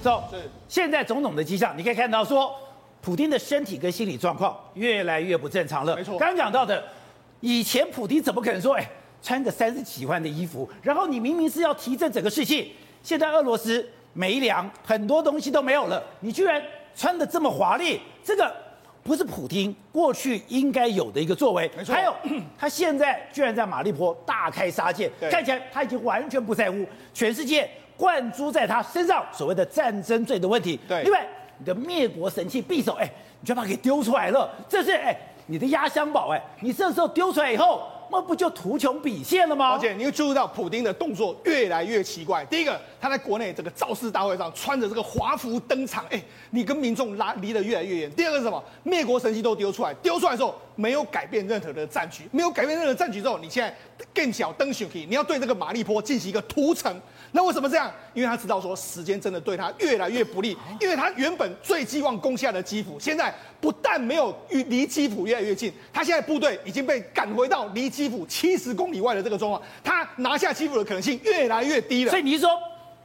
走，是现在种种的迹象，你可以看到说，普丁的身体跟心理状况越来越不正常了。没错，刚刚讲到的，以前普丁怎么可能说，哎，穿个三十几万的衣服，然后你明明是要提振整个士气，现在俄罗斯没粮，很多东西都没有了，你居然穿的这么华丽，这个。不是普京过去应该有的一个作为，没错。还有他现在居然在马利坡大开杀戒，看起来他已经完全不在乎全世界灌注在他身上所谓的战争罪的问题。对，另外你的灭国神器匕首，哎，你就把它给丢出来了，这是哎你的压箱宝，哎，你这时候丢出来以后。那不就图穷匕现了吗？而且你会注意到普丁的动作越来越奇怪。第一个，他在国内这个造势大会上穿着这个华服登场，哎，你跟民众拉离得越来越远。第二个是什么？灭国神器都丢出来，丢出来之后没有改变任何的战局，没有改变任何战局之后，你现在更小登上去，你要对这个马利坡进行一个屠城。那为什么这样？因为他知道说时间真的对他越来越不利，因为他原本最寄望攻下的基辅，现在不但没有与离基辅越来越近，他现在部队已经被赶回到离基辅七十公里外的这个状况，他拿下基辅的可能性越来越低了。所以你是说，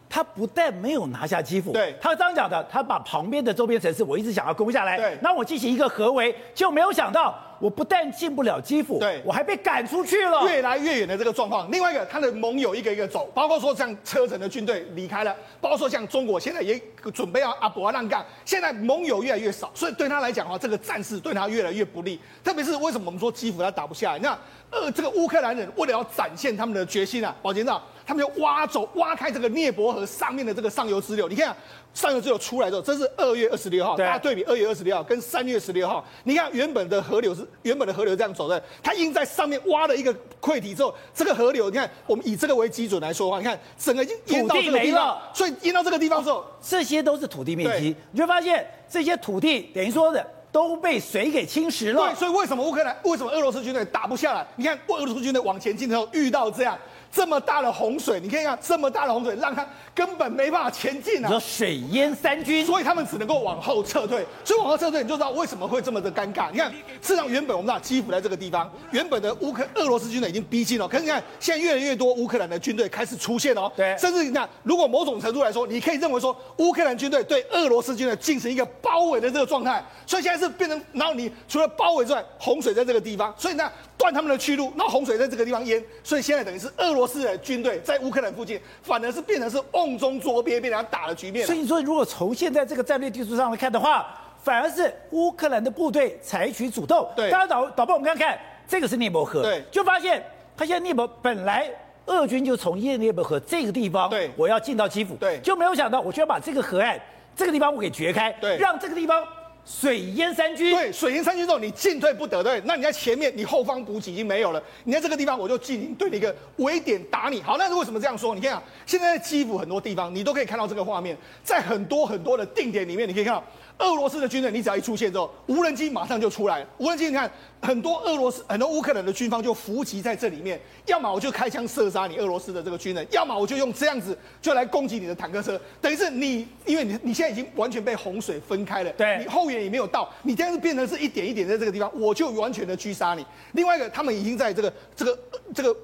他不但没有拿下基辅，对，他刚刚讲的，他把旁边的周边城市我一直想要攻下来，对，那我进行一个合围，就没有想到。我不但进不了基辅，对，我还被赶出去了，越来越远的这个状况。另外一个，他的盟友一个一个走，包括说像车臣的军队离开了，包括说像中国现在也准备要阿博让干，现在盟友越来越少，所以对他来讲的话，这个战事对他越来越不利。特别是为什么我们说基辅他打不下来？那呃，这个乌克兰人为了要展现他们的决心啊，保监长，他们就挖走、挖开这个涅伯河上面的这个上游支流。你看上游支流出来之后，这是二月二十六号，大家对比二月二十六号跟三月十六号，你看原本的河流是原本的河流这样走的，它因在上面挖了一个溃堤之后，这个河流，你看我们以这个为基准来说的话，你看整个已经淹到这个地方，所以淹到这个地方之后，这些都是土地面积，你就发现这些土地等于说的都被水给侵蚀了。对，所以为什么乌克兰为什么俄罗斯军队打不下来？你看俄罗斯军队往前进的时候遇到这样。这么大的洪水，你可以看这么大的洪水，让他根本没办法前进啊！你说水淹三军，所以他们只能够往后撤退。所以往后撤退，你就知道为什么会这么的尴尬。你看，事实上原本我们知道基辅在这个地方，原本的乌克俄罗斯军队已经逼近了。可是你看，现在越来越多乌克兰的军队开始出现哦。对，甚至你看，如果某种程度来说，你可以认为说，乌克兰军队对俄罗斯军队进行一个包围的这个状态。所以现在是变成，然后你除了包围之外，洪水在这个地方，所以呢。断他们的去路，那洪水在这个地方淹，所以现在等于是俄罗斯的军队在乌克兰附近，反而是变成是瓮中捉鳖，被人家打的局面。所以说，如果从现在这个战略地图上来看的话，反而是乌克兰的部队采取主动。对，大家导导播，我们看看这个是涅伯河，对，就发现他现在涅伯本来俄军就从耶聂伯河这个地方，对，我要进到基辅，对，就没有想到我居然把这个河岸这个地方我给掘开，对，让这个地方。水淹三军，对，水淹三军之后，你进退不得，对，那你在前面，你后方补给已经没有了，你在这个地方，我就进行对你一个围点打你。好，那是为什么这样说？你看啊，现在在基辅很多地方，你都可以看到这个画面，在很多很多的定点里面，你可以看到。俄罗斯的军人，你只要一出现之后，无人机马上就出来了。无人机，你看很多俄罗斯、很多乌克兰的军方就伏击在这里面，要么我就开枪射杀你俄罗斯的这个军人，要么我就用这样子就来攻击你的坦克车。等于是你，因为你你现在已经完全被洪水分开了，对，你后援也没有到，你这样子变成是一点一点在这个地方，我就完全的狙杀你。另外一个，他们已经在这个这个这个。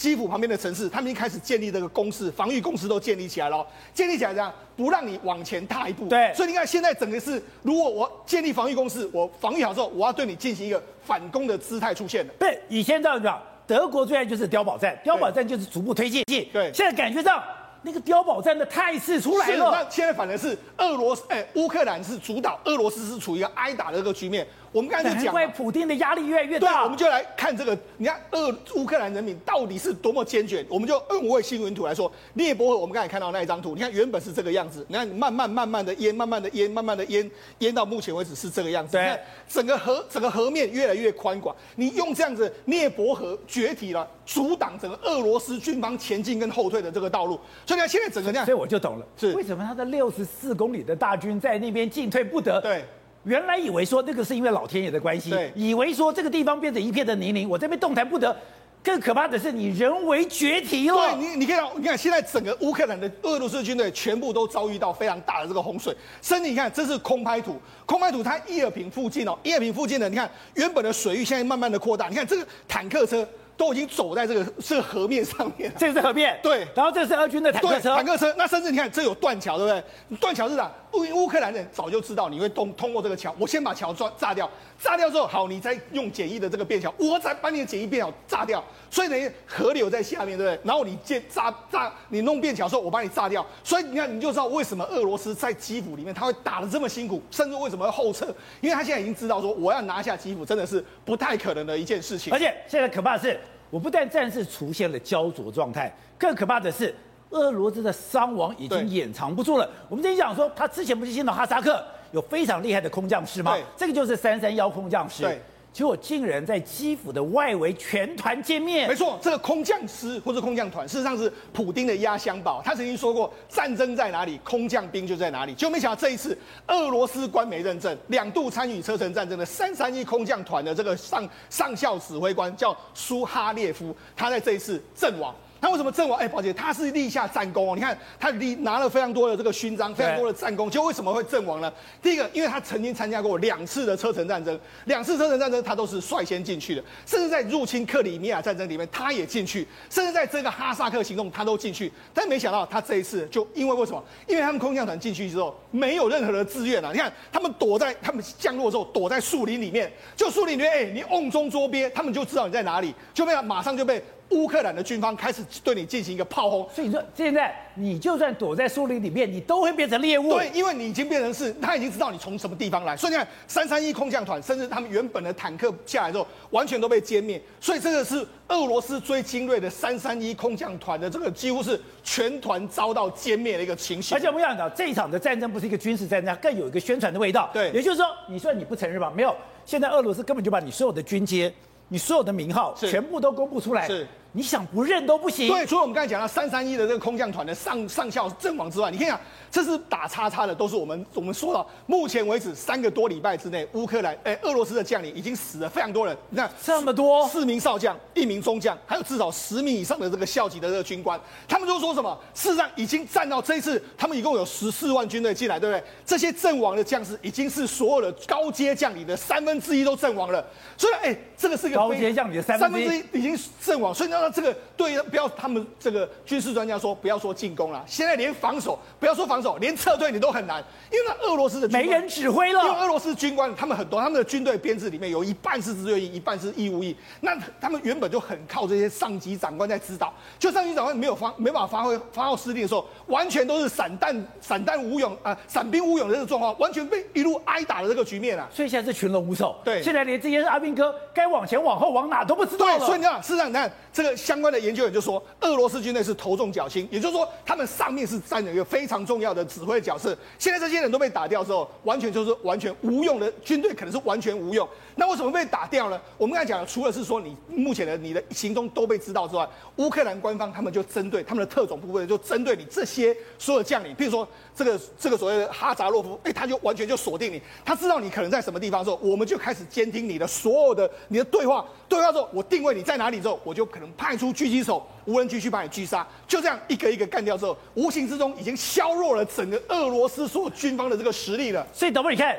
基辅旁边的城市，他们已经开始建立这个工事，防御工事都建立起来了。建立起来这样，不让你往前踏一步。对，所以你看，现在整个是，如果我建立防御工事，我防御好之后，我要对你进行一个反攻的姿态出现了。对，以前这样讲，德国最爱就是碉堡战，碉堡战就是逐步推进。对，现在感觉上。那个碉堡战的态势出来了，那现在反而是俄罗斯，哎，乌克兰是主导，俄罗斯是处于一个挨打的这个局面。我们刚才就讲，因为普丁的压力越来越大。对，我们就来看这个，你看俄乌克兰人民到底是多么坚决。我们就用卫星云图来说，涅伯河，我们刚才看到那一张图，你看原本是这个样子，你看慢慢慢慢的淹，慢慢的淹，慢慢的淹，淹到目前为止是这个样子。对，你看整个河整个河面越来越宽广，你用这样子，涅伯河决堤了，阻挡整个俄罗斯军方前进跟后退的这个道路。所以你看现在整个这样。所以我就懂了，是为什么他的六十四公里的大军在那边进退不得？对，原来以为说那个是因为老天爷的关系，对，以为说这个地方变成一片的泥泞，我这边动弹不得。更可怕的是你人为决堤了。对，你你看到，你看现在整个乌克兰的俄罗斯军队全部都遭遇到非常大的这个洪水。甚至你看，这是空拍图，空拍图它伊尔平附近哦，伊尔平附近的，你看原本的水域现在慢慢的扩大。你看这个坦克车。都已经走在这个这个河面上面。这是河面，对。然后这是俄军的坦克车，坦克车。那甚至你看，这有断桥，对不对？断桥是啥？乌乌克兰人早就知道你会通通过这个桥，我先把桥撞炸掉，炸掉之后，好，你再用简易的这个便桥，我再把你的简易便桥炸掉。所以呢，河流在下面，对不对？然后你建炸炸，你弄便桥的时候，我把你炸掉。所以你看，你就知道为什么俄罗斯在基辅里面他会打得这么辛苦，甚至为什么会后撤，因为他现在已经知道说，我要拿下基辅真的是不太可能的一件事情。而且现在可怕的是，我不但战事出现了焦灼状态，更可怕的是。俄罗斯的伤亡已经掩藏不住了。我们之前讲说，他之前不是见到哈萨克有非常厉害的空降师吗？这个就是三三幺空降师。对，结果竟然在基辅的外围全团歼灭。没错，这个空降师或者空降团，事实上是普丁的压箱宝。他曾经说过，战争在哪里，空降兵就在哪里。就没想到这一次，俄罗斯官媒认证，两度参与车臣战争的三三一空降团的这个上上校指挥官叫苏哈列夫，他在这一次阵亡。他为什么阵亡？哎，宝姐，他是立下战功哦。你看，他立拿了非常多的这个勋章，非常多的战功。就为什么会阵亡呢？第一个，因为他曾经参加过两次的车臣战争，两次车臣战争他都是率先进去的，甚至在入侵克里米亚战争里面他也进去，甚至在这个哈萨克行动他都进去。但没想到他这一次就因为为什么？因为他们空降团进去之后没有任何的志愿啊。你看，他们躲在他们降落之后躲在树林里面，就树林里面，哎，你瓮中捉鳖，他们就知道你在哪里，就被马上就被。乌克兰的军方开始对你进行一个炮轰，所以你说现在你就算躲在树林里面，你都会变成猎物。对，因为你已经变成是，他已经知道你从什么地方来。所以你看，三三一空降团，甚至他们原本的坦克下来之后，完全都被歼灭。所以这个是俄罗斯最精锐的三三一空降团的这个几乎是全团遭到歼灭的一个情形。而且我们要讲，这一场的战争不是一个军事战争，更有一个宣传的味道。对，也就是说，你说你不承认吧？没有，现在俄罗斯根本就把你所有的军阶、你所有的名号全部都公布出来。是。你想不认都不行。对，除了我们刚才讲到三三一的这个空降团的上上校阵亡之外，你看啊，这是打叉叉的，都是我们我们说到目前为止三个多礼拜之内，乌克兰哎，俄罗斯的将领已经死了非常多人。你看这么多，四名少将，一名中将，还有至少十名以上的这个校级的这个军官，他们就说什么？事实上已经占到这一次，他们一共有十四万军队进来，对不对？这些阵亡的将士已经是所有的高阶将领的三分之一都阵亡了。所以哎，这个是个高阶将领的三分之一已经阵亡，所以那这个对。不要，他们这个军事专家说，不要说进攻了，现在连防守，不要说防守，连撤退你都很难，因为那俄罗斯的没人指挥了。因为俄罗斯军官他们很多，他们的军队编制里面有一半是志愿役，一半是义务役。那他们原本就很靠这些上级长官在指导，就上级长官没有发没办法发挥发号施令的时候，完全都是散弹散弹无勇啊，散兵无勇的这个状况，完全被一路挨打的这个局面啊。所以现在是群龙无首。对，现在连这些阿兵哥该往前往后往哪都不知道。对，所以你看，事实上你看这个相关的研究员就说，俄罗斯。军队是头重脚轻，也就是说，他们上面是占有一个非常重要的指挥角色。现在这些人都被打掉之后，完全就是完全无用的军队，可能是完全无用。那为什么被打掉呢？我们刚才讲，除了是说你目前的你的行踪都被知道之外，乌克兰官方他们就针对他们的特种部队，就针对你这些所有将领，譬如说这个这个所谓的哈扎洛夫，哎，他就完全就锁定你，他知道你可能在什么地方之后，我们就开始监听你的所有的你的对话，对话之后，我定位你在哪里之后，我就可能派出狙击手、无人机去把你狙杀，就这样一个一个干掉之后，无形之中已经削弱了整个俄罗斯所有军方的这个实力了。所以，导播，你看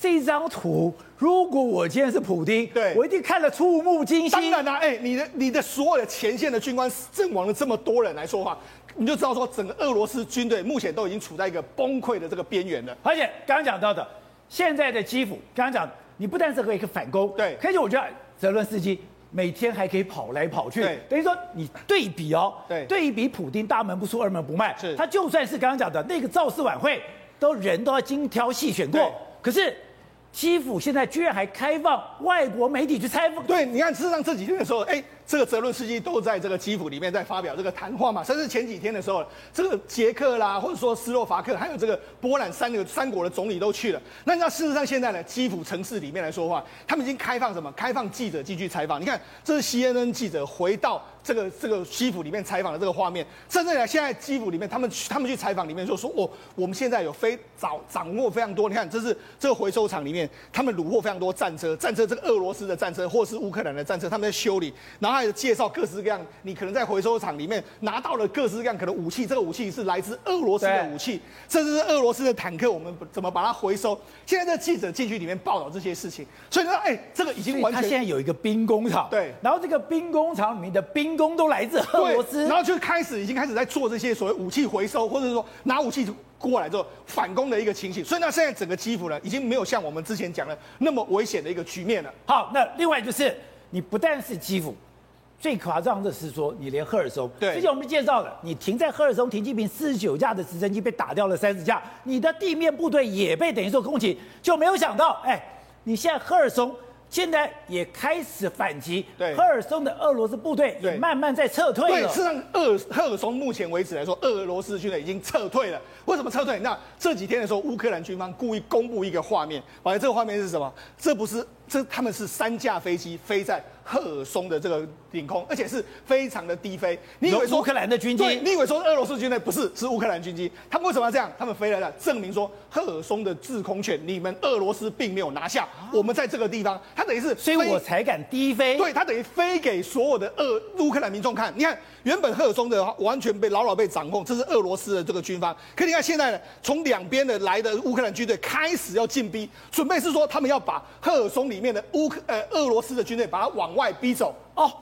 这张图，如果我今天是普丁，对我一定看得触目惊心。当然啦、啊，哎，你的你的所有的前线的军官阵亡了这么多人来说话，你就知道说整个俄罗斯军队目前都已经处在一个崩溃的这个边缘了。而且刚刚讲到的，现在的基辅，刚刚讲你不但是可以反攻，对，而且我觉得泽伦斯基。每天还可以跑来跑去，等于说你对比哦，对，对比普丁大门不出二门不迈，是，他就算是刚刚讲的那个造势晚会，都人都要精挑细选过，可是基辅现在居然还开放外国媒体去采访，对，你看事实上这几天的时候，哎。这个泽伦斯基都在这个基辅里面在发表这个谈话嘛，甚至前几天的时候，这个捷克啦，或者说斯洛伐克，还有这个波兰三个三国的总理都去了。那你知道事实上现在呢，基辅城市里面来说的话，他们已经开放什么？开放记者进去采访。你看，这是 CNN 记者回到这个这个基辅里面采访的这个画面。甚至呢，现在基辅里面他们他们去采访里面就说，哦，我们现在有非掌掌握非常多。你看，这是这个回收场里面，他们掳获非常多战车，战车这个俄罗斯的战车或是乌克兰的战车，他们在修理，然后。介绍各式各样，你可能在回收厂里面拿到了各式各样可能武器，这个武器是来自俄罗斯的武器，甚至是俄罗斯的坦克，我们怎么把它回收？现在这记者进去里面报道这些事情，所以说，哎，这个已经完全。他现在有一个兵工厂，对，然后这个兵工厂里面的兵工都来自俄罗斯，然后就开始已经开始在做这些所谓武器回收，或者是说拿武器过来之后反攻的一个情形。所以呢，现在整个基辅呢，已经没有像我们之前讲的那么危险的一个局面了。好，那另外就是你不但是基辅，最夸张的是说你连赫尔松，对，之前我们介绍了，你停在赫尔松停机坪四十九架的直升机被打掉了三十架，你的地面部队也被等于说攻击，就没有想到，哎，你现在赫尔松。现在也开始反击，对，赫尔松的俄罗斯部队也慢慢在撤退了。对，事实上，俄赫尔松目前为止来说，俄罗斯军队已经撤退了。为什么撤退？那这几天的时候，乌克兰军方故意公布一个画面，反正这个画面是什么？这不是，这他们是三架飞机飞在赫尔松的这个领空，而且是非常的低飞。你以为说乌克兰的军机？对，你以为说俄罗斯军队不是？是乌克兰军机。他们为什么要这样？他们飞来了，证明说赫尔松的制空权，你们俄罗斯并没有拿下。我们在这个地方，他等于是，所以我才敢低飞。对，他等于飞给所有的俄乌克兰民众看。你看，原本赫尔松的完全被牢牢被掌控，这是俄罗斯的这个军方。可你看现在呢，从两边的来的乌克兰军队开始要进逼，准备是说他们要把赫尔松里面的乌克呃俄罗斯的军队把它往外逼走。哦，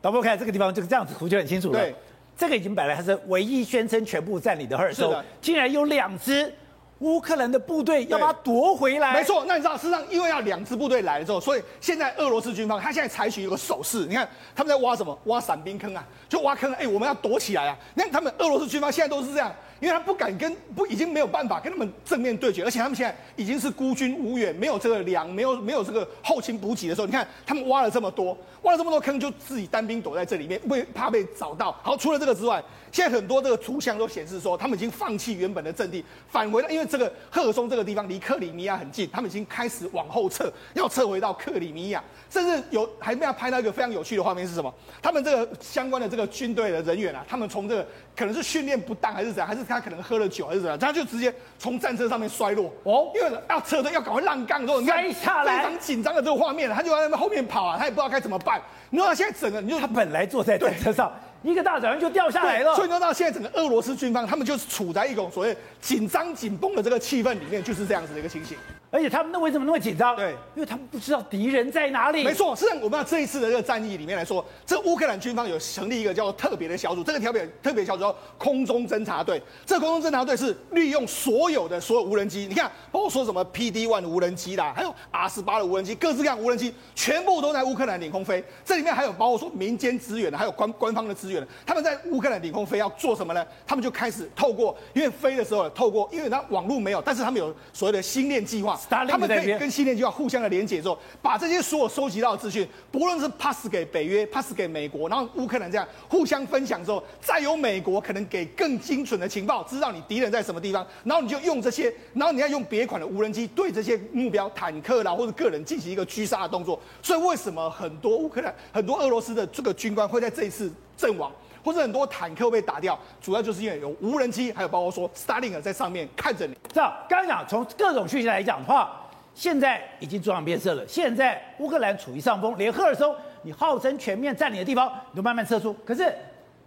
导播看这个地方就是这样子图就很清楚了。对，这个已经本来还是唯一宣称全部占领的赫尔松，竟然有两支乌克兰的部队要把它夺回来。没错，那你知道，事实上因为要两支部队来了之后，所以现在俄罗斯军方他现在采取一个手势，你看他们在挖什么？挖伞兵坑啊，就挖坑。哎，我们要躲起来啊！你看他们俄罗斯军方现在都是这样。因为他不敢跟不已经没有办法跟他们正面对决，而且他们现在已经是孤军无援，没有这个粮，没有没有这个后勤补给的时候，你看他们挖了这么多，挖了这么多坑，就自己单兵躲在这里面，为怕被找到。好，除了这个之外，现在很多这个图像都显示说，他们已经放弃原本的阵地，返回了。因为这个赫尔松这个地方离克里米亚很近，他们已经开始往后撤，要撤回到克里米亚。甚至有还没有拍到一个非常有趣的画面是什么？他们这个相关的这个军队的人员啊，他们从这个可能是训练不当还是怎样，还是他可能喝了酒还是怎样，他就直接从战车上面摔落哦，因为要撤退要赶快让岗，之后摔下来，非常紧张的这个画面，他就在那边后面跑啊，他也不知道该怎么办。你说他现在整个，你就他本来坐在战车上。一个大早上就掉下来了，所以说到现在整个俄罗斯军方，他们就是处在一种所谓紧张紧绷的这个气氛里面，就是这样子的一个情形。而且他们那为什么那么紧张？对，因为他们不知道敌人在哪里。没错，实际上我们要这一次的这个战役里面来说，这乌克兰军方有成立一个叫做特别的小组，这个特别特别小组叫空中侦察队。这个空中侦察队是利用所有的所有无人机，你看，包括说什么 PD One 的无人机啦，还有 R 十八的无人机，各式各样无人机全部都在乌克兰领空飞。这里面还有包括说民间资源的，还有官官方的资源的，他们在。乌克兰领空飞要做什么呢？他们就开始透过，因为飞的时候透过，因为它网络没有，但是他们有所谓的星链计划，他们可以跟星链计划互相的连接之后，把这些所有收集到的资讯，不论是 pass 给北约，pass 给美国，然后乌克兰这样互相分享之后，再由美国可能给更精准的情报，知道你敌人在什么地方，然后你就用这些，然后你要用别款的无人机对这些目标坦克啦或者个人进行一个狙杀的动作。所以为什么很多乌克兰、很多俄罗斯的这个军官会在这一次阵亡？或者很多坦克被打掉，主要就是因为有无人机，还有包括说 Starlink 在上面看着你。这样，刚刚讲从各种讯息来讲的话，现在已经状况变色了。现在乌克兰处于上风，连赫尔松你号称全面占领的地方，你都慢慢撤出。可是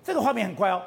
这个画面很怪哦，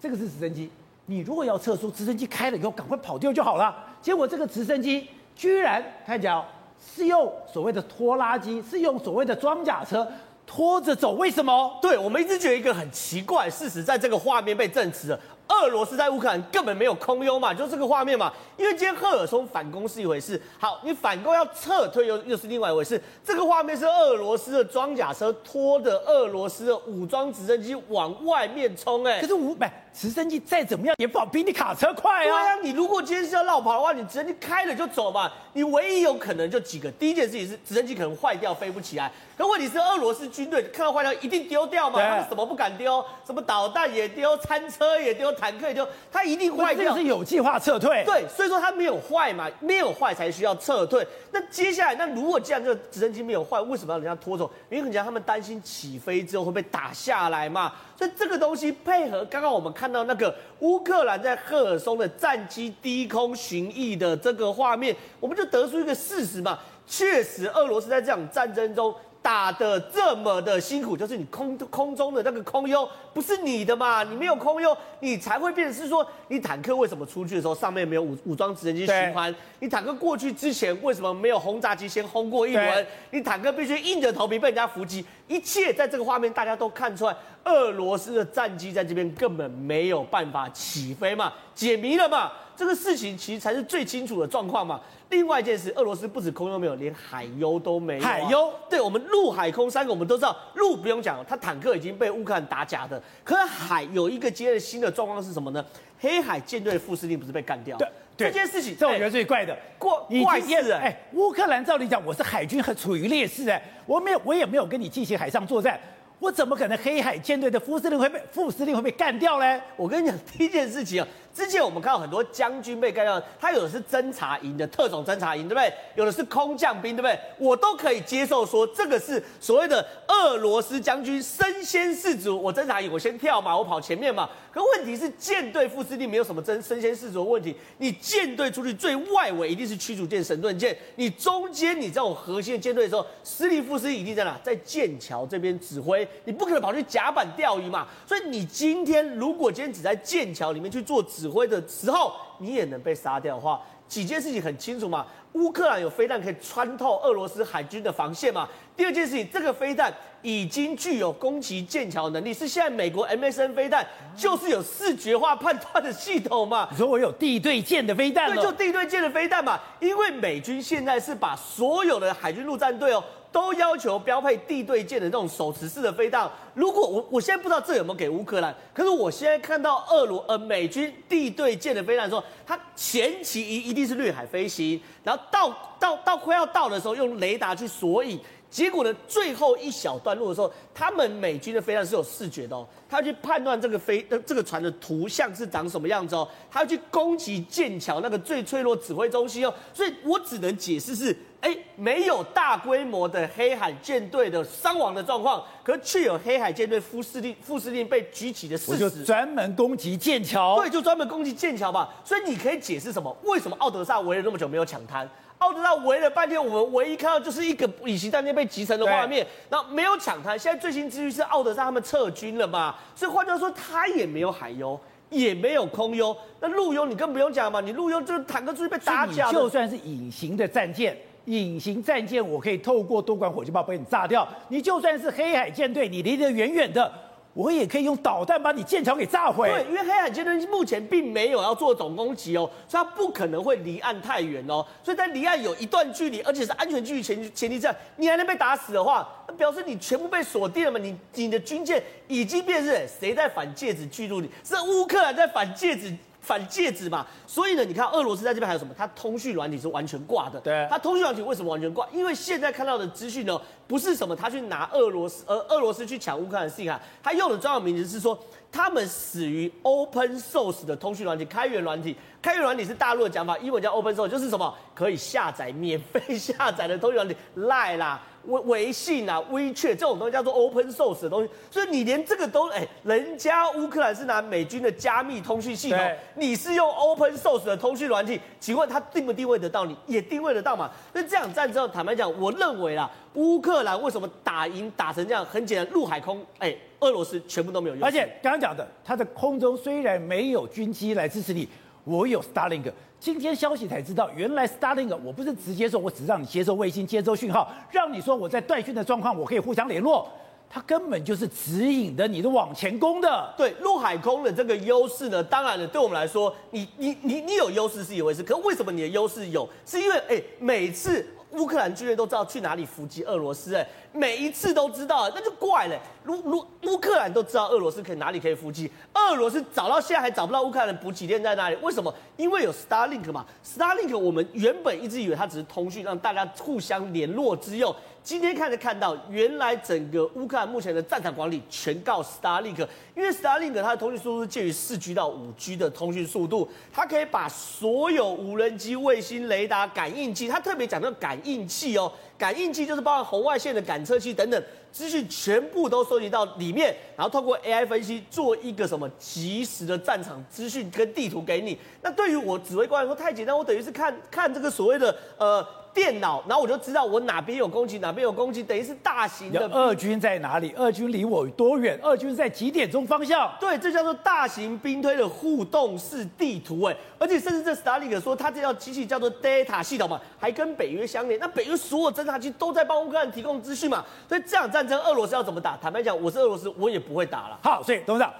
这个是直升机，你如果要撤出，直升机开了以后赶快跑掉就好了。结果这个直升机居然看讲是用所谓的拖拉机，是用所谓的装甲车。拖着走，为什么？对，我们一直觉得一个很奇怪事实，在这个画面被证实了。俄罗斯在乌克兰根本没有空优嘛，就这个画面嘛。因为今天赫尔松反攻是一回事，好，你反攻要撤退又又是另外一回事。这个画面是俄罗斯的装甲车拖着俄罗斯的武装直升机往外面冲，哎，可是武，直升机再怎么样也跑比你卡车快啊。对啊，你如果今天是要绕跑的话，你直升机开了就走嘛。你唯一有可能就几个，第一件事情是直升机可能坏掉飞不起来。可问题是俄罗斯军队看到坏掉一定丢掉嘛？他们什么不敢丢？什么导弹也丢，餐车也丢。坦克也丢，他一定坏掉。这是有计划撤退。对，所以说他没有坏嘛，没有坏才需要撤退。那接下来，那如果既然这个直升机没有坏，为什么要人家拖走？因为人家，他们担心起飞之后会被打下来嘛。所以这个东西配合刚刚我们看到那个乌克兰在赫尔松的战机低空巡弋的这个画面，我们就得出一个事实嘛。确实，俄罗斯在这场战争中打的这么的辛苦，就是你空空中的那个空优不是你的嘛？你没有空优，你才会变成是说，你坦克为什么出去的时候上面没有武武装直升机循环？你坦克过去之前为什么没有轰炸机先轰过一轮？你坦克必须硬着头皮被人家伏击，一切在这个画面大家都看出来，俄罗斯的战机在这边根本没有办法起飞嘛，解谜了嘛？这个事情其实才是最清楚的状况嘛。另外一件事，俄罗斯不止空优没有，连海优都没有、啊。海优，对我们陆海空三个，我们都知道，陆不用讲，它坦克已经被乌克兰打假的。可是海有一个接着新的状况是什么呢？黑海舰队的副司令不是被干掉？对，对这件事情，这我觉得最怪的。过怪事哎，乌克兰照理讲，我是海军，很处于劣势哎，我没有，我也没有跟你进行海上作战。我怎么可能黑海舰队的副司令会被副司令会被干掉呢？我跟你讲，第一件事情啊，之前我们看到很多将军被干掉，他有的是侦察营的特种侦察营，对不对？有的是空降兵，对不对？我都可以接受说这个是所谓的俄罗斯将军身先士卒，我侦察营我先跳嘛，我跑前面嘛。可问题是舰队副司令没有什么真身先士卒的问题，你舰队出去最外围一定是驱逐舰、神盾舰，你中间你这种核心的舰队的时候，司令副司令一定在哪？在剑桥这边指挥。你不可能跑去甲板钓鱼嘛，所以你今天如果今天只在剑桥里面去做指挥的时候，你也能被杀掉的话，几件事情很清楚嘛。乌克兰有飞弹可以穿透俄罗斯海军的防线嘛。第二件事情，这个飞弹已经具有攻击剑桥能力，是现在美国 MSN 飞弹就是有视觉化判断的系统嘛。你说我有地对舰的飞弹？对，就地对舰的飞弹嘛。因为美军现在是把所有的海军陆战队哦。都要求标配地对舰的这种手持式的飞弹。如果我我现在不知道这有没有给乌克兰，可是我现在看到俄罗呃美军地对舰的飞弹的时候，它前期一一定是掠海飞行，然后到到到快要到的时候用雷达去索引，结果呢最后一小段路的时候，他们美军的飞弹是有视觉的哦，他要去判断这个飞这个船的图像是长什么样子哦，他要去攻击剑桥那个最脆弱指挥中心哦，所以我只能解释是。哎，没有大规模的黑海舰队的伤亡的状况，可是却有黑海舰队副司令副司令被举起的事实。我就专门攻击剑桥。对，就专门攻击剑桥吧。所以你可以解释什么？为什么奥德萨围了那么久没有抢滩？奥德萨围了半天，我们唯一看到就是一个隐形战舰被击沉的画面，然后没有抢滩。现在最新资讯是奥德萨他们撤军了嘛？所以换句话说，他也没有海优，也没有空优。那陆优你更不用讲嘛，你陆优就是坦克出去被打假。就算是隐形的战舰。隐形战舰，我可以透过多管火箭炮把你炸掉。你就算是黑海舰队，你离得远远的，我也可以用导弹把你舰桥给炸毁。对，因为黑海舰队目前并没有要做总攻击哦，所以它不可能会离岸太远哦。所以在离岸有一段距离，而且是安全距离前前提下，你还能被打死的话，表示你全部被锁定了嘛？你你的军舰已经变成谁在反芥子巨鹿？你是乌克兰在反芥子。反戒指嘛，所以呢，你看俄罗斯在这边还有什么？它通讯软体是完全挂的。对，它通讯软体为什么完全挂？因为现在看到的资讯呢，不是什么他去拿俄罗斯，而俄罗斯去抢乌克兰的信号，他用的专有名词是说，他们死于 open source 的通讯软体，开源软体。开源软体是大陆的讲法，英文叫 open source，就是什么可以下载、免费下载的通讯软体，Line 啦。微微信啊，WeChat 这种东西叫做 open source 的东西，所以你连这个都哎，人家乌克兰是拿美军的加密通讯系统，你是用 open source 的通讯软体，请问他定不定位得到你？也定位得到嘛？那这场战争，坦白讲，我认为啦，乌克兰为什么打赢打成这样？很简单，陆海空，哎，俄罗斯全部都没有用。而且刚刚讲的，它的空中虽然没有军机来支持你，我有 Starlink。今天消息才知道，原来 Starlink 我不是直接说，我只让你接收卫星、接收讯号，让你说我在断讯的状况，我可以互相联络。它根本就是指引的你的往前攻的。对，陆海空的这个优势呢，当然了，对我们来说，你你你你有优势是一回事，可为什么你的优势有？是因为哎，每次乌克兰军队都知道去哪里伏击俄罗斯，哎。每一次都知道，那就怪了。如如乌克兰都知道俄罗斯可以哪里可以伏击，俄罗斯找到现在还找不到乌克兰的补给链在哪里？为什么？因为有 Starlink 嘛。Starlink 我们原本一直以为它只是通讯，让大家互相联络之用。今天看着看到，原来整个乌克兰目前的战场管理全靠 Starlink，因为 Starlink 它的通讯速度是介于四 G 到五 G 的通讯速度，它可以把所有无人机、卫星、雷达、感应器，它特别讲到感应器哦。感应器就是包含红外线的感测器等等。资讯全部都收集到里面，然后透过 AI 分析做一个什么即时的战场资讯跟地图给你。那对于我指挥官来说太简单，我等于是看看这个所谓的呃。电脑，然后我就知道我哪边有攻击，哪边有攻击，等于是大型的俄军在哪里，俄军离我有多远，俄军在几点钟方向？对，这叫做大型兵推的互动式地图，哎，而且甚至这 Starlink 说它这套机器叫做 Data 系统嘛，还跟北约相连，那北约所有侦察机都在帮乌克兰提供资讯嘛，所以这场战争俄罗斯要怎么打？坦白讲，我是俄罗斯，我也不会打了。好，所以董事长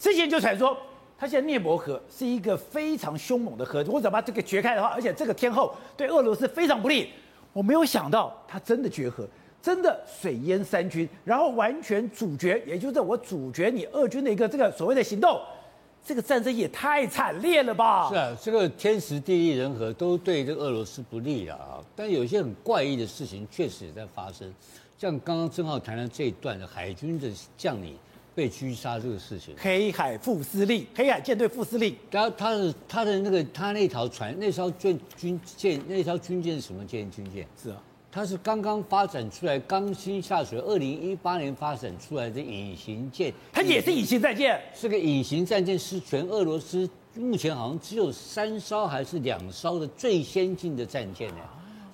之前就传说。他现涅伯河是一个非常凶猛的河，如果把这个决开的话，而且这个天候对俄罗斯非常不利。我没有想到他真的决河，真的水淹三军，然后完全阻绝，也就是我阻绝你俄军的一个这个所谓的行动。这个战争也太惨烈了吧？是啊，这个天时地利人和都对这个俄罗斯不利啊。但有些很怪异的事情确实也在发生，像刚刚正好谈了这一段的海军的将领。被狙杀这个事情，黑海副司令，黑海舰队副司令，然后他的他的那个他那条船，那艘军军舰，那条军舰是什么舰？军舰是啊，它是刚刚发展出来，刚新下水，二零一八年发展出来的隐形舰，它也是隐形战舰，是个隐形战舰，是全俄罗斯目前好像只有三艘还是两艘的最先进的战舰呢。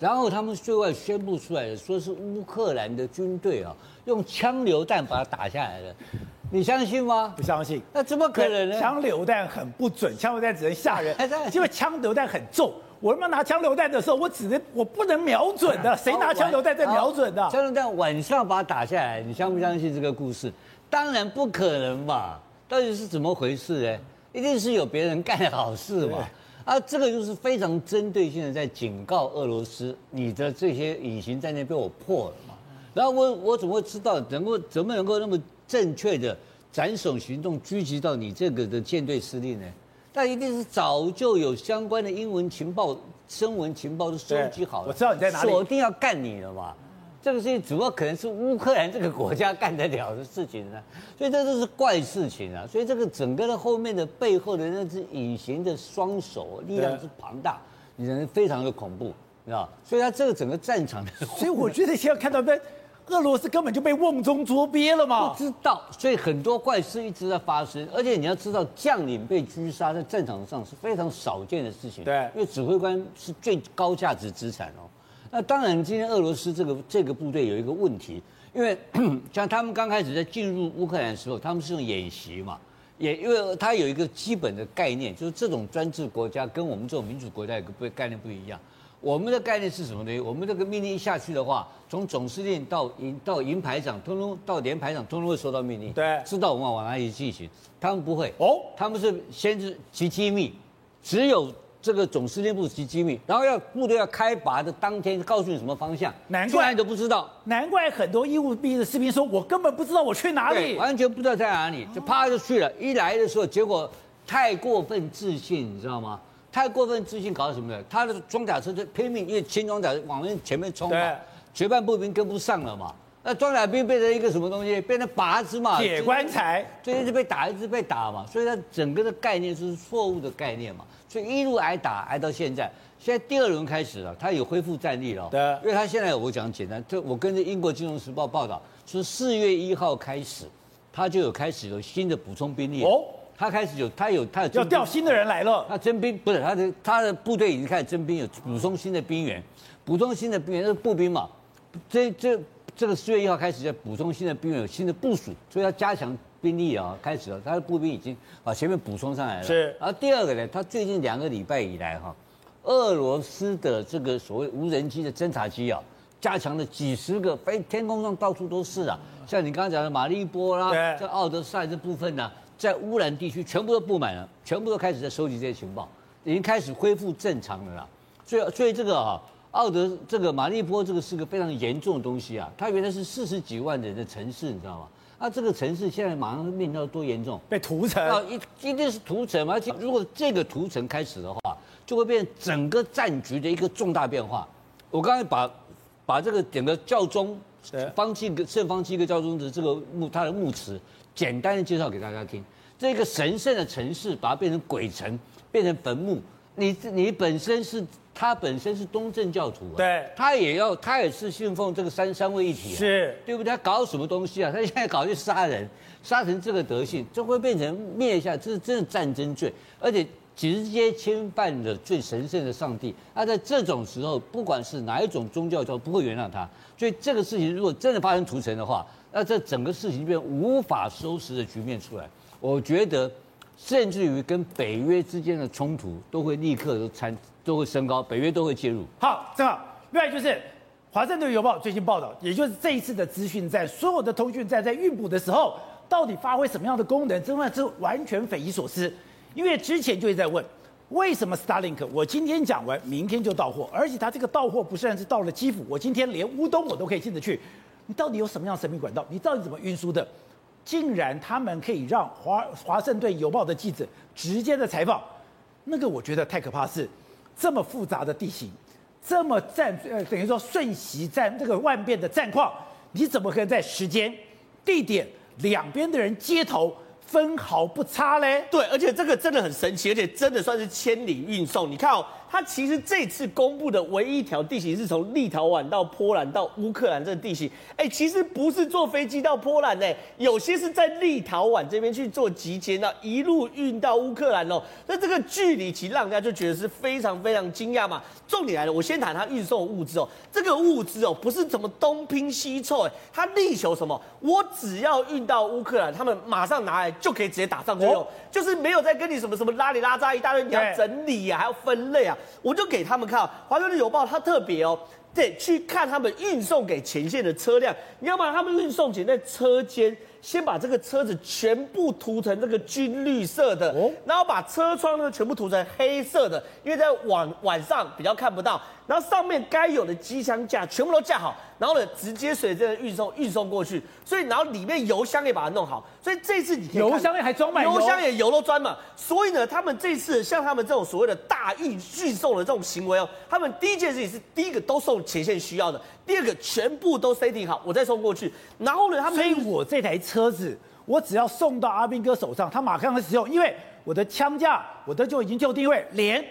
然后他们对外宣布出来的，说是乌克兰的军队啊，用枪榴弹把它打下来的，你相信吗？不相信。那怎么可能呢？枪榴弹很不准，枪榴弹只能吓人，因为枪榴弹很重。我他妈拿枪榴弹的时候，我只能我不能瞄准的。谁拿枪榴弹在瞄准的？枪榴弹晚上把它打下来，你相不相信这个故事？当然不可能吧？到底是怎么回事呢？一定是有别人干的好事嘛。啊，这个就是非常针对性的在警告俄罗斯，你的这些隐形战舰被我破了嘛？然后我我怎么会知道能够怎么能够那么正确的斩首行动狙击到你这个的舰队司令呢？那一定是早就有相关的英文情报、声闻情报都收集好了，我知道你在哪里，锁定要干你了嘛。这个事情主要可能是乌克兰这个国家干得了的事情呢，所以这都是怪事情啊。所以这个整个的后面的背后的那只隐形的双手力量之庞大，你人非常的恐怖，你知道？所以他这个整个战场的，所以我觉得现在看到那俄罗斯根本就被瓮中捉鳖了嘛。不知道，所以很多怪事一直在发生，而且你要知道，将领被狙杀在战场上是非常少见的事情。对，因为指挥官是最高价值资产哦。那当然，今天俄罗斯这个这个部队有一个问题，因为 像他们刚开始在进入乌克兰的时候，他们是用演习嘛，也因为他有一个基本的概念，就是这种专制国家跟我们这种民主国家有个不概念不一样。我们的概念是什么呢？我们这个命令一下去的话，从总司令到营到营排长，通通到连排长，通通会收到命令，对，知道我们要往哪里进行。他们不会哦，他们是先是极机密，只有。这个总司令部及机密，然后要部队要开拔的当天告诉你什么方向，难怪你都不知道。难怪很多义务兵的士兵说：“我根本不知道我去哪里，完全不知道在哪里，就啪就去了。一来的时候，结果太过分自信，你知道吗？太过分自信搞到什么呢？他的装甲车就拼命，因为轻装甲往前面冲嘛，绝半步兵跟不上了嘛。那装甲兵变成一个什么东西？变成靶子嘛，铁棺材，就一直被打，一直被打嘛。所以它整个的概念是错误的概念嘛。所以一路挨打挨到现在，现在第二轮开始了，他有恢复战力了。对，因为他现在我讲简单，就我跟着英国金融时报报道，说四月一号开始，他就有开始有新的补充兵力。哦，他开始有他有他有要调新的人来了。他征兵不是他的他的部队已经开始征兵，有补充新的兵员，补充新的兵员是步兵嘛？这这。这个四月一号开始要补充新的兵员，有新的部署，所以要加强兵力啊，开始了。他的步兵已经把前面补充上来了。是。然后第二个呢，他最近两个礼拜以来哈，俄罗斯的这个所谓无人机的侦察机啊，加强了几十个，飞天空上到处都是啊。像你刚刚讲的马利波啦，在奥德赛这部分呢，在乌兰地区全部都布满了，全部都开始在收集这些情报，已经开始恢复正常了啦。所以，所以这个啊。奥德这个马利波这个是个非常严重的东西啊，它原来是四十几万人的城市，你知道吗？啊，这个城市现在马上面临到多严重？被屠城啊！一一定是屠城嘛，而且如果这个屠城开始的话，就会变成整个战局的一个重大变化。我刚才把把这个整个教宗方济各圣方济各教宗的这个墓他的墓词简单的介绍给大家听。这个神圣的城市把它变成鬼城，变成坟墓。你你本身是。他本身是东正教徒啊，对他也要，他也是信奉这个三三位一体啊，是对不对？他搞什么东西啊？他现在搞去杀人，杀成这个德性，这会变成灭下，这是真的战争罪，而且直接侵犯了最神圣的上帝。那在这种时候，不管是哪一种宗教，都不会原谅他。所以这个事情如果真的发生屠城的话，那这整个事情就变无法收拾的局面出来。我觉得。甚至于跟北约之间的冲突都会立刻都参都会升高，北约都会介入。好，正好。另外就是《华盛顿邮报》最新报道，也就是这一次的资讯战，所有的通讯战在运补的时候，到底发挥什么样的功能，真的是完全匪夷所思。因为之前就一直在问，为什么 Starlink 我今天讲完，明天就到货，而且它这个到货不算是到了基辅，我今天连乌东我都可以进得去，你到底有什么样神秘管道？你到底怎么运输的？竟然他们可以让华华盛顿邮报的记者直接的采访，那个我觉得太可怕是，这么复杂的地形，这么战呃等于说瞬息战这个万变的战况，你怎么可能在时间、地点两边的人接头分毫不差嘞？对，而且这个真的很神奇，而且真的算是千里运送。你看哦。它其实这次公布的唯一一条地形是从立陶宛到波兰到乌克兰这个地形，哎，其实不是坐飞机到波兰呢，有些是在立陶宛这边去做集结，那一路运到乌克兰哦。那这个距离其实让人家就觉得是非常非常惊讶嘛。重点来了，我先谈它运送物资哦，这个物资哦不是怎么东拼西凑，哎，它力求什么？我只要运到乌克兰，他们马上拿来就可以直接打上去用，就是没有再跟你什么什么拉里拉扎一大堆，你要整理啊，还要分类啊。我就给他们看，《华盛顿邮报》它特别哦，对，去看他们运送给前线的车辆，你要把他们运送前在车间。先把这个车子全部涂成这个军绿色的，然后把车窗呢全部涂成黑色的，因为在晚晚上比较看不到。然后上面该有的机枪架全部都架好，然后呢直接随着运送运送过去。所以然后里面油箱也把它弄好。所以这次你油箱也还装满油，油箱也油都装满。所以呢，他们这次像他们这种所谓的大运运送的这种行为哦，他们第一件事情是第一个都送前线需要的，第二个全部都 setting 好，我再送过去。然后呢，他们所以我这台车。车子，我只要送到阿兵哥手上，他马上会使用，因为我的枪架，我的就已经就定位连。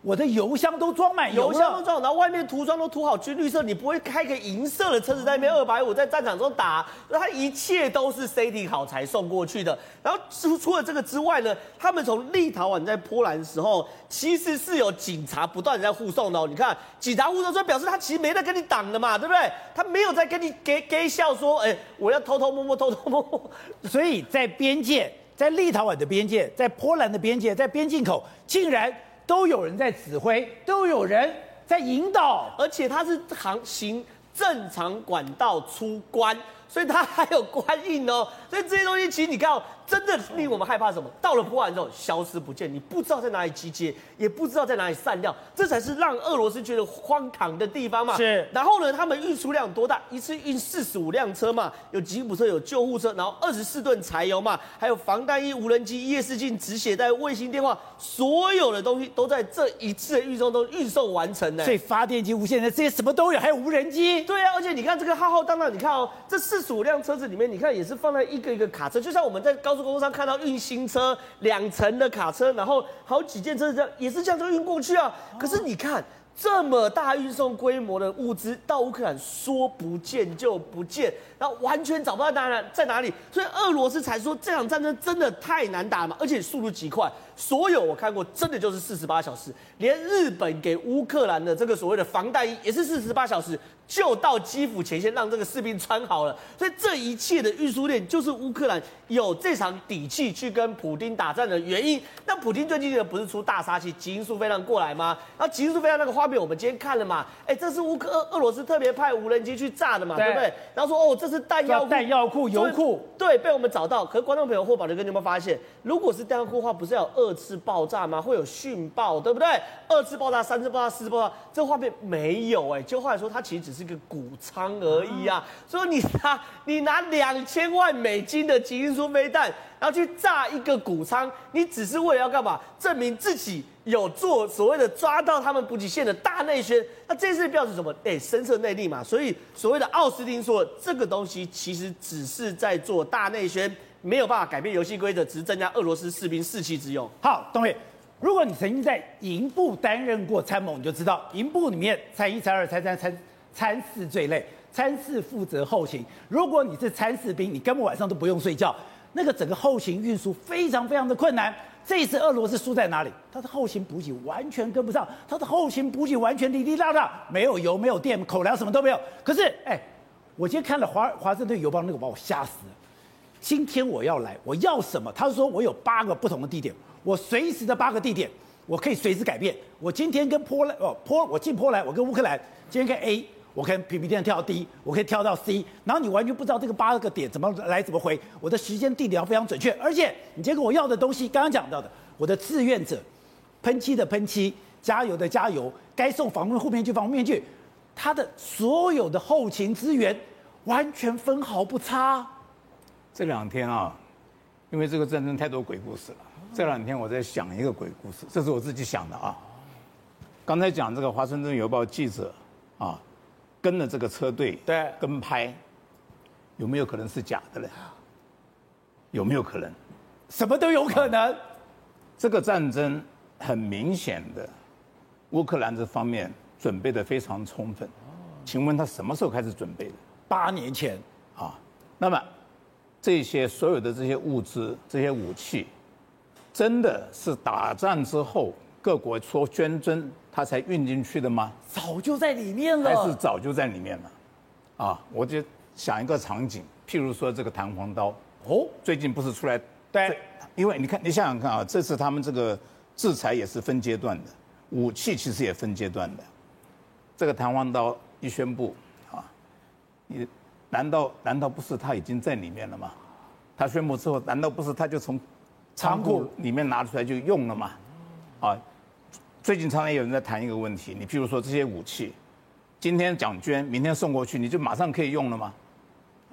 我的油箱都装满油，油箱都装，然后外面涂装都涂好军绿色，你不会开个银色的车子在那边二百五在战场中打，他一切都是 setting 好才送过去的。然后除除了这个之外呢，他们从立陶宛在波兰的时候，其实是有警察不断在护送的。你看警察护送，所以表示他其实没在跟你挡的嘛，对不对？他没有在跟你给给笑说，哎，我要偷偷摸摸偷偷摸摸。所以在边界，在立陶宛的边界，在波兰的边界，在边境口，竟然。都有人在指挥，都有人在引导，而且它是航行正常管道出关，所以它还有官印哦。所以这些东西，其实你看哦。真的令我们害怕什么？到了波兰之后消失不见，你不知道在哪里集结，也不知道在哪里散掉，这才是让俄罗斯觉得荒唐的地方嘛。是。然后呢，他们运输量多大？一次运四十五辆车嘛，有吉普车，有救护车，然后二十四吨柴油嘛，还有防弹衣、无人机、夜视镜、止血带、卫星电话，所有的东西都在这一次的运送中运送完成的。所以发电机、无线的这些什么都有，还有无人机。对啊，而且你看这个浩浩荡荡，你看哦，这四十五辆车子里面，你看也是放在一个一个卡车，就像我们在高速。公路上看到运新车两层的卡车，然后好几件车这样也是这样子运过去啊。可是你看这么大运送规模的物资到乌克兰，说不见就不见，然后完全找不到哪在哪里，所以俄罗斯才说这场战争真的太难打嘛，而且速度极快。所有我看过，真的就是四十八小时，连日本给乌克兰的这个所谓的防弹衣也是四十八小时。就到基辅前线，让这个士兵穿好了。所以这一切的运输链，就是乌克兰有这场底气去跟普京打战的原因。那普京最近呢，不是出大杀器，极音速飞弹过来吗？然后极音速飞弹那个画面，我们今天看了嘛？哎，这是乌克俄俄罗斯特别派无人机去炸的嘛，对，对不对？然后说哦，这是弹药库、弹药库、油库，对，被我们找到。可是观众朋友或宝杰哥，你有没有发现，如果是弹药库的话，不是要有二次爆炸吗？会有殉爆，对不对？二次爆炸、三次爆炸、四次爆炸，这个画面没有哎。就后来说，它其实只是。是个谷仓而已啊！所以你拿你拿两千万美金的极音速飞弹，然后去炸一个谷仓，你只是为了要干嘛？证明自己有做所谓的抓到他们补给线的大内宣。那这次表示什么？哎，深色内力嘛。所以所谓的奥斯汀说，这个东西其实只是在做大内宣，没有办法改变游戏规则，只是增加俄罗斯士兵士气之用。好，东伟，如果你曾经在营部担任过参谋，你就知道营部里面参一、参二、参三、参参事最累。参事负责后勤，如果你是参事兵，你根本晚上都不用睡觉。那个整个后勤运输非常非常的困难。这一次俄罗斯输在哪里？他的后勤补给完全跟不上，他的后勤补给完全滴滴答答，没有油，没有电，口粮什么都没有。可是，哎，我今天看了华华盛顿邮报那个，把我吓死了。今天我要来，我要什么？他说我有八个不同的地点，我随时的八个地点，我可以随时改变。我今天跟波兰哦波，我进波兰，我跟乌克兰，今天跟 A。我可以平平地跳到 D，我可以跳到 C，然后你完全不知道这个八个点怎么来怎么回，我的时间地点要非常准确，而且你结果我要的东西，刚刚讲到的，我的志愿者，喷漆的喷漆，加油的加油，该送防护护面具防护面具，他的所有的后勤资源完全分毫不差。这两天啊，因为这个战争太多鬼故事了，这两天我在想一个鬼故事，这是我自己想的啊。刚才讲这个华盛顿邮报记者啊。跟了这个车队，对，跟拍，有没有可能是假的呢？有没有可能？什么都有可能。这个战争很明显的，乌克兰这方面准备的非常充分。请问他什么时候开始准备的？八年前啊。那么这些所有的这些物资、这些武器，真的是打仗之后各国说捐赠？他才运进去的吗？早就在里面了。还是早就在里面了？啊，我就想一个场景，譬如说这个弹簧刀，哦，最近不是出来？对，因为你看，你想想看啊，这次他们这个制裁也是分阶段的，武器其实也分阶段的。这个弹簧刀一宣布，啊，你难道难道不是他已经在里面了吗？他宣布之后，难道不是他就从仓库里面拿出来就用了吗？啊？最近常常有人在谈一个问题，你譬如说这些武器，今天讲捐，明天送过去，你就马上可以用了吗？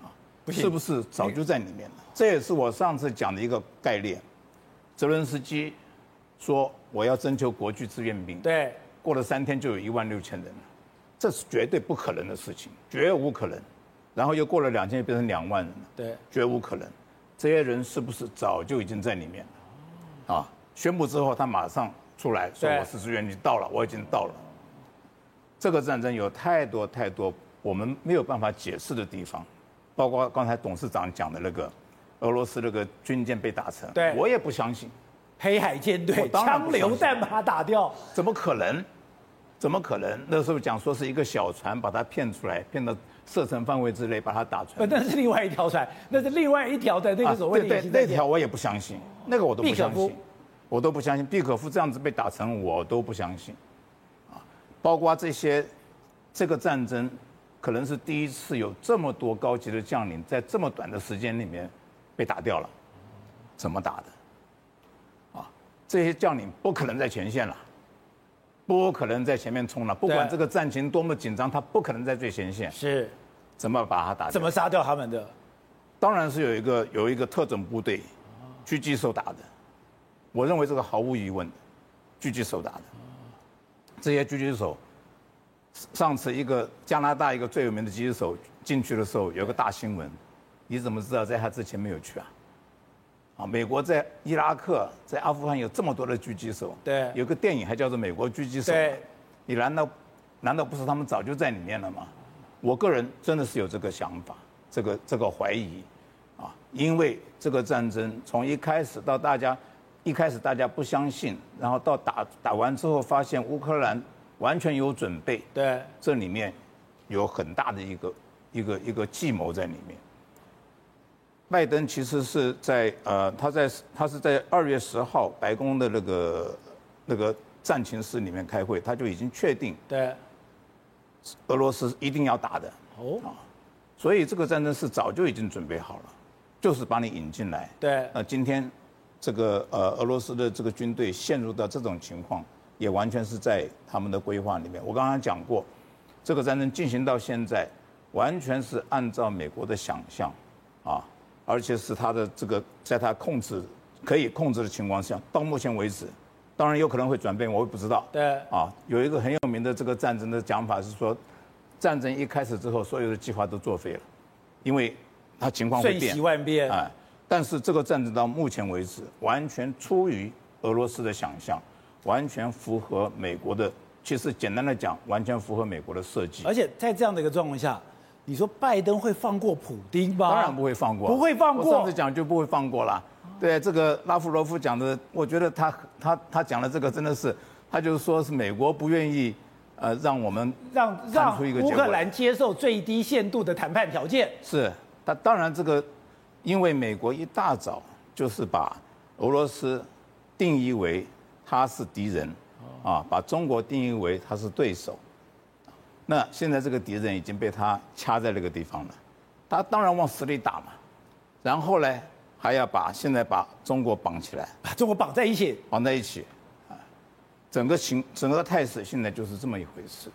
啊，是不是早就在里面了？这也是我上次讲的一个概念。泽伦斯基说我要征求国际志愿兵，对，过了三天就有一万六千人了，这是绝对不可能的事情，绝无可能。然后又过了两天，变成两万人了，对，绝无可能。这些人是不是早就已经在里面了？啊，宣布之后他马上。出来说我是志愿军到了，我已经到了。这个战争有太多太多我们没有办法解释的地方，包括刚才董事长讲的那个俄罗斯那个军舰被打沉，对，我也不相信。黑海舰队枪榴弹把它打掉，怎么可能？怎么可能？那时候讲说是一个小船把它骗出来，骗到射程范围之内把它打沉。那是另外一条船，那是另外一条的那个所谓的。对对，那条我也不相信，那个我都不相信。我都不相信毕可夫这样子被打成，我都不相信，啊，包括这些，这个战争可能是第一次有这么多高级的将领在这么短的时间里面被打掉了，怎么打的？啊，这些将领不可能在前线了，不可能在前面冲了，不管这个战情多么紧张，他不可能在最前线。是，怎么把他打？怎么杀掉他们的？当然是有一个有一个特种部队，狙击手打的。我认为这个毫无疑问，狙击手打的。这些狙击手，上次一个加拿大一个最有名的狙击手进去的时候，有个大新闻。你怎么知道在他之前没有去啊？啊，美国在伊拉克、在阿富汗有这么多的狙击手，对，有个电影还叫做《美国狙击手》。对，你难道难道不是他们早就在里面了吗？我个人真的是有这个想法，这个这个怀疑，啊，因为这个战争从一开始到大家。一开始大家不相信，然后到打打完之后，发现乌克兰完全有准备。对，这里面有很大的一个一个一个计谋在里面。拜登其实是在呃，他在他是在二月十号白宫的那个那个战情室里面开会，他就已经确定对俄罗斯一定要打的哦啊，所以这个战争是早就已经准备好了，就是把你引进来。对，那今天。这个呃，俄罗斯的这个军队陷入到这种情况，也完全是在他们的规划里面。我刚刚讲过，这个战争进行到现在，完全是按照美国的想象，啊，而且是他的这个在他控制可以控制的情况下，到目前为止，当然有可能会转变，我也不知道。对。啊，有一个很有名的这个战争的讲法是说，战争一开始之后，所有的计划都作废了，因为它情况会变。瞬息万变。但是这个战争到目前为止，完全出于俄罗斯的想象，完全符合美国的。其实简单的讲，完全符合美国的设计。而且在这样的一个状况下，你说拜登会放过普丁吗？当然不会放过，不会放过。我上次讲就不会放过了。对这个拉夫罗夫讲的，我觉得他他他讲的这个真的是，他就是说是美国不愿意，呃，让我们让让乌克兰接受最低限度的谈判条件。是，他当然这个，因为美国一大早就是把俄罗斯定义为他是敌人。啊，把中国定义为他是对手，那现在这个敌人已经被他掐在那个地方了，他当然往死里打嘛，然后呢，还要把现在把中国绑起来，把中国绑在一起，绑在一起，啊，整个形整个态势现在就是这么一回事。